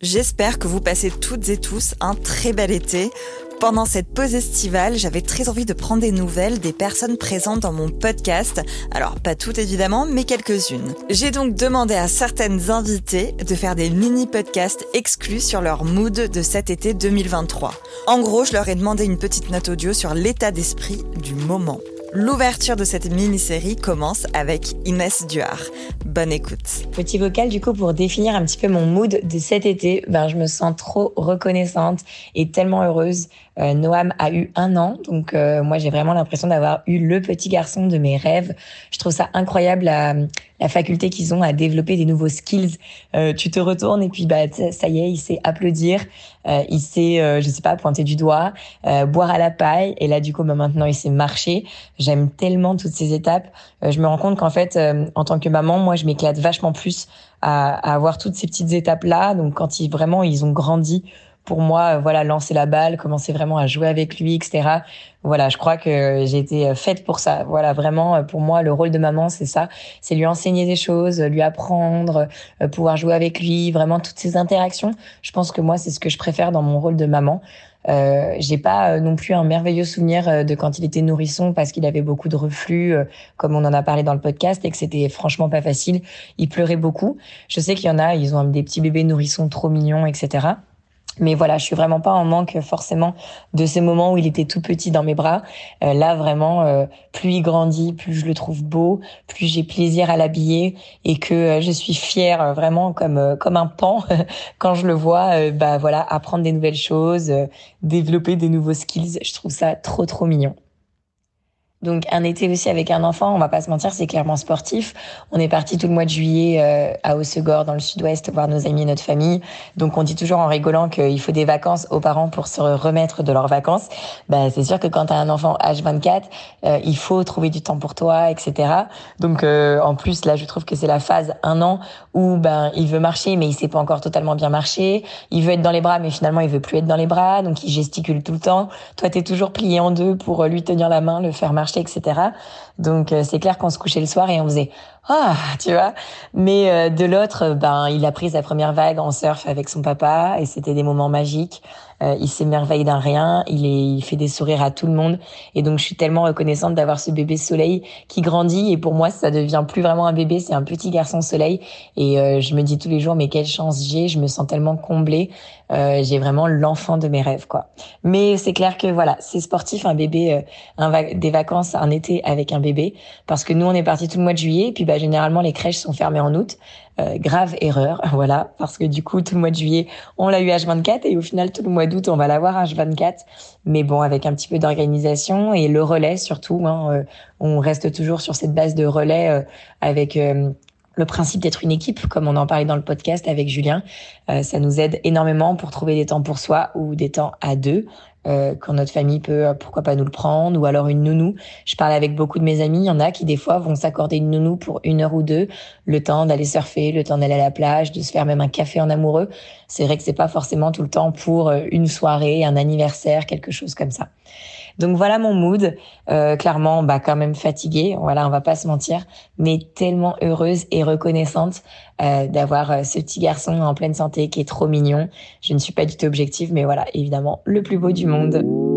J'espère que vous passez toutes et tous un très bel été. Pendant cette pause estivale, j'avais très envie de prendre des nouvelles des personnes présentes dans mon podcast. Alors pas toutes évidemment, mais quelques-unes. J'ai donc demandé à certaines invitées de faire des mini-podcasts exclus sur leur mood de cet été 2023. En gros, je leur ai demandé une petite note audio sur l'état d'esprit du moment. L'ouverture de cette mini-série commence avec Inès Duard. Bonne écoute. Petit vocal du coup pour définir un petit peu mon mood de cet été. Ben, je me sens trop reconnaissante et tellement heureuse euh, Noam a eu un an, donc euh, moi j'ai vraiment l'impression d'avoir eu le petit garçon de mes rêves. Je trouve ça incroyable la, la faculté qu'ils ont à développer des nouveaux skills. Euh, tu te retournes et puis bah ça y est, il sait applaudir, il sait je sais pas pointer du doigt, boire à la paille et là du coup bah, maintenant il sait marcher. J'aime tellement toutes ces étapes. je me rends compte qu'en fait en tant que maman, moi je m'éclate vachement plus à, à avoir toutes ces petites étapes là. Donc quand ils vraiment ils ont grandi pour moi, euh, voilà, lancer la balle, commencer vraiment à jouer avec lui, etc. Voilà, je crois que j'ai été euh, faite pour ça. Voilà, vraiment, euh, pour moi, le rôle de maman, c'est ça. C'est lui enseigner des choses, lui apprendre, pouvoir jouer avec lui, vraiment toutes ces interactions. Je pense que moi, c'est ce que je préfère dans mon rôle de maman. Euh, j'ai pas non plus un merveilleux souvenir de quand il était nourrisson parce qu'il avait beaucoup de reflux, comme on en a parlé dans le podcast, et que c'était franchement pas facile. Il pleurait beaucoup. Je sais qu'il y en a, ils ont des petits bébés nourrissons trop mignons, etc. Mais voilà, je suis vraiment pas en manque forcément de ces moments où il était tout petit dans mes bras. Euh, là, vraiment, euh, plus il grandit, plus je le trouve beau, plus j'ai plaisir à l'habiller et que euh, je suis fière vraiment comme comme un pan quand je le vois. bah voilà, apprendre des nouvelles choses, développer des nouveaux skills. Je trouve ça trop trop mignon. Donc un été aussi avec un enfant, on va pas se mentir, c'est clairement sportif. On est parti tout le mois de juillet euh, à Haussegor dans le sud-ouest voir nos amis et notre famille. Donc on dit toujours en rigolant qu'il faut des vacances aux parents pour se remettre de leurs vacances. Bah c'est sûr que quand tu as un enfant H24, euh, il faut trouver du temps pour toi, etc. Donc euh, en plus là je trouve que c'est la phase un an où ben il veut marcher mais il sait pas encore totalement bien marcher. Il veut être dans les bras mais finalement il veut plus être dans les bras, donc il gesticule tout le temps. Toi tu es toujours plié en deux pour lui tenir la main, le faire marcher etc. Donc euh, c'est clair qu'on se couchait le soir et on faisait ah, tu vois. Mais euh, de l'autre, ben il a pris sa première vague en surf avec son papa et c'était des moments magiques. Euh, il s'émerveille d'un rien, il, est, il fait des sourires à tout le monde. Et donc je suis tellement reconnaissante d'avoir ce bébé soleil qui grandit. Et pour moi ça devient plus vraiment un bébé, c'est un petit garçon soleil. Et je me dis tous les jours mais quelle chance j'ai, je me sens tellement comblée, j'ai vraiment l'enfant de mes rêves quoi. Mais c'est clair que voilà, c'est sportif un bébé, un des vacances, un été avec un bébé. Parce que nous on est parti tout le mois de juillet. Puis bah généralement les crèches sont fermées en août euh, grave erreur. Voilà parce que du coup tout le mois de juillet on l'a eu H24 et au final tout le mois d'août on va l'avoir H24 mais bon avec un petit peu d'organisation et le relais surtout hein, euh, on reste toujours sur cette base de relais euh, avec le principe d'être une équipe, comme on en parlait dans le podcast avec Julien, ça nous aide énormément pour trouver des temps pour soi ou des temps à deux euh, quand notre famille peut, euh, pourquoi pas nous le prendre, ou alors une nounou. Je parle avec beaucoup de mes amis, il y en a qui des fois vont s'accorder une nounou pour une heure ou deux, le temps d'aller surfer, le temps d'aller à la plage, de se faire même un café en amoureux. C'est vrai que c'est pas forcément tout le temps pour euh, une soirée, un anniversaire, quelque chose comme ça. Donc voilà mon mood. Clairement, bah quand même fatiguée. Voilà, on va pas se mentir, mais tellement heureuse et reconnaissante d'avoir ce petit garçon en pleine santé qui est trop mignon. Je ne suis pas du tout objective, mais voilà, évidemment, le plus beau du monde.